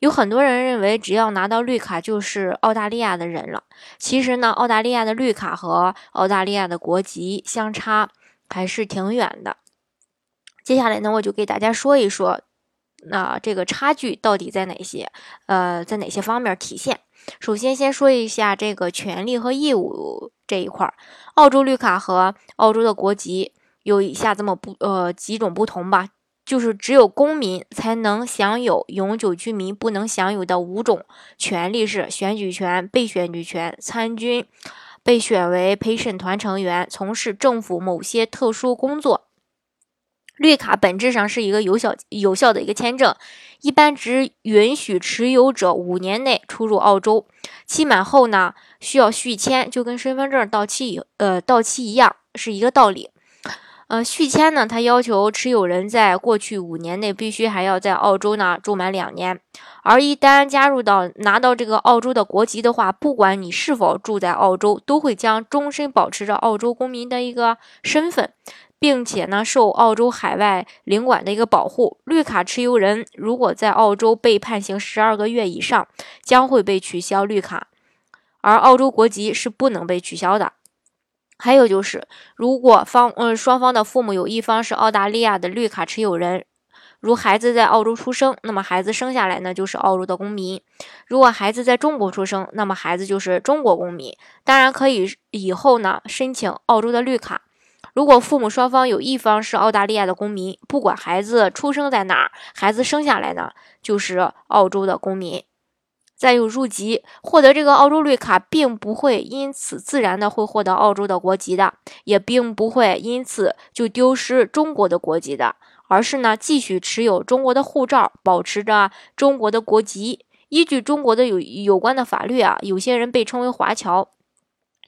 有很多人认为，只要拿到绿卡就是澳大利亚的人了。其实呢，澳大利亚的绿卡和澳大利亚的国籍相差还是挺远的。接下来呢，我就给大家说一说，那这个差距到底在哪些？呃，在哪些方面体现？首先，先说一下这个权利和义务这一块儿。澳洲绿卡和澳洲的国籍有以下这么不呃几种不同吧。就是只有公民才能享有永久居民不能享有的五种权利是选举权、被选举权、参军、被选为陪审团成员、从事政府某些特殊工作。绿卡本质上是一个有效有效的一个签证，一般只允许持有者五年内出入澳洲，期满后呢需要续签，就跟身份证到期以呃到期一样，是一个道理。呃，续签呢，它要求持有人在过去五年内必须还要在澳洲呢住满两年，而一旦加入到拿到这个澳洲的国籍的话，不管你是否住在澳洲，都会将终身保持着澳洲公民的一个身份，并且呢受澳洲海外领馆的一个保护。绿卡持有人如果在澳洲被判刑十二个月以上，将会被取消绿卡，而澳洲国籍是不能被取消的。还有就是，如果方嗯双方的父母有一方是澳大利亚的绿卡持有人，如孩子在澳洲出生，那么孩子生下来呢就是澳洲的公民；如果孩子在中国出生，那么孩子就是中国公民。当然可以以后呢申请澳洲的绿卡。如果父母双方有一方是澳大利亚的公民，不管孩子出生在哪儿，孩子生下来呢就是澳洲的公民。再有入籍，获得这个澳洲绿卡，并不会因此自然的会获得澳洲的国籍的，也并不会因此就丢失中国的国籍的，而是呢继续持有中国的护照，保持着中国的国籍。依据中国的有有关的法律啊，有些人被称为华侨。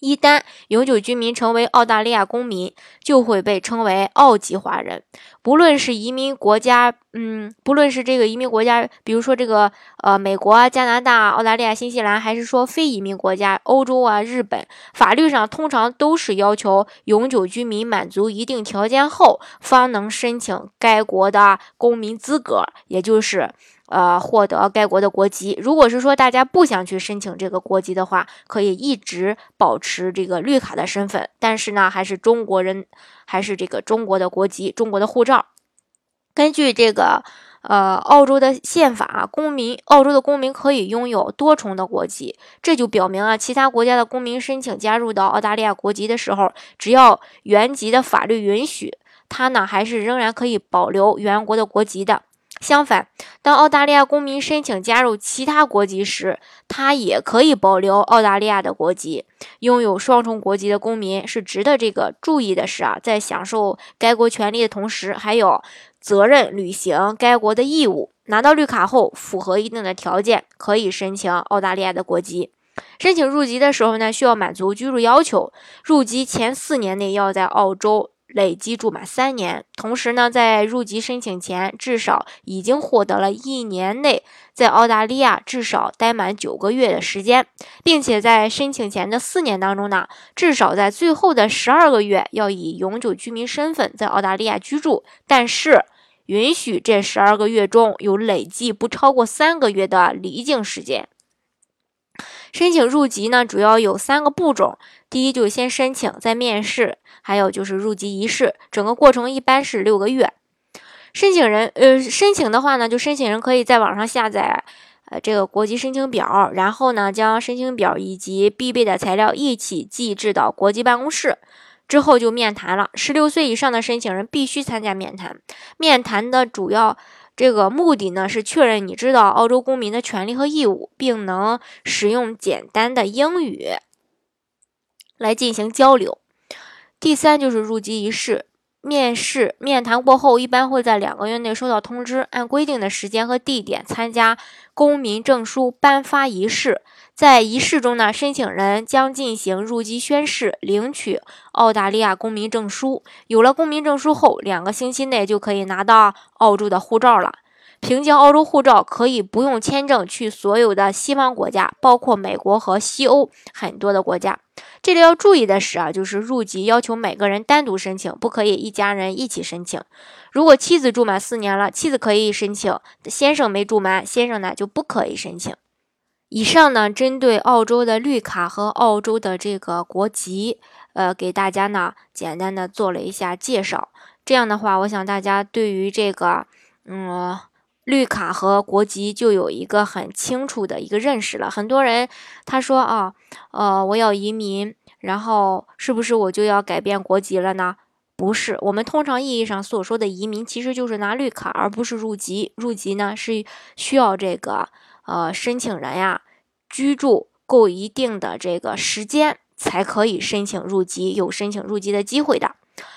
一旦永久居民成为澳大利亚公民，就会被称为澳籍华人。不论是移民国家，嗯，不论是这个移民国家，比如说这个呃美国、加拿大、澳大利亚、新西兰，还是说非移民国家欧洲啊、日本，法律上通常都是要求永久居民满足一定条件后，方能申请该国的公民资格，也就是。呃，获得该国的国籍。如果是说大家不想去申请这个国籍的话，可以一直保持这个绿卡的身份，但是呢，还是中国人，还是这个中国的国籍，中国的护照。根据这个呃澳洲的宪法，公民澳洲的公民可以拥有多重的国籍，这就表明啊，其他国家的公民申请加入到澳大利亚国籍的时候，只要原籍的法律允许，他呢还是仍然可以保留原国的国籍的。相反，当澳大利亚公民申请加入其他国籍时，他也可以保留澳大利亚的国籍。拥有双重国籍的公民是值得这个注意的是啊，在享受该国权利的同时，还有责任履行该国的义务。拿到绿卡后，符合一定的条件，可以申请澳大利亚的国籍。申请入籍的时候呢，需要满足居住要求，入籍前四年内要在澳洲。累计住满三年，同时呢，在入籍申请前至少已经获得了一年内在澳大利亚至少待满九个月的时间，并且在申请前的四年当中呢，至少在最后的十二个月要以永久居民身份在澳大利亚居住，但是允许这十二个月中有累计不超过三个月的离境时间。申请入籍呢，主要有三个步骤。第一，就是先申请，再面试，还有就是入籍仪式。整个过程一般是六个月。申请人，呃，申请的话呢，就申请人可以在网上下载，呃，这个国籍申请表，然后呢，将申请表以及必备的材料一起寄至到国际办公室，之后就面谈了。十六岁以上的申请人必须参加面谈。面谈的主要。这个目的呢是确认你知道澳洲公民的权利和义务，并能使用简单的英语来进行交流。第三就是入籍仪式，面试面谈过后，一般会在两个月内收到通知，按规定的时间和地点参加公民证书颁发仪式。在仪式中呢，申请人将进行入籍宣誓，领取澳大利亚公民证书。有了公民证书后，两个星期内就可以拿到澳洲的护照了。凭借澳洲护照，可以不用签证去所有的西方国家，包括美国和西欧很多的国家。这里要注意的是啊，就是入籍要求每个人单独申请，不可以一家人一起申请。如果妻子住满四年了，妻子可以申请；先生没住满，先生呢就不可以申请。以上呢，针对澳洲的绿卡和澳洲的这个国籍，呃，给大家呢简单的做了一下介绍。这样的话，我想大家对于这个，嗯。绿卡和国籍就有一个很清楚的一个认识了。很多人他说啊，呃，我要移民，然后是不是我就要改变国籍了呢？不是，我们通常意义上所说的移民，其实就是拿绿卡，而不是入籍。入籍呢是需要这个呃申请人呀居住够一定的这个时间，才可以申请入籍，有申请入籍的机会的。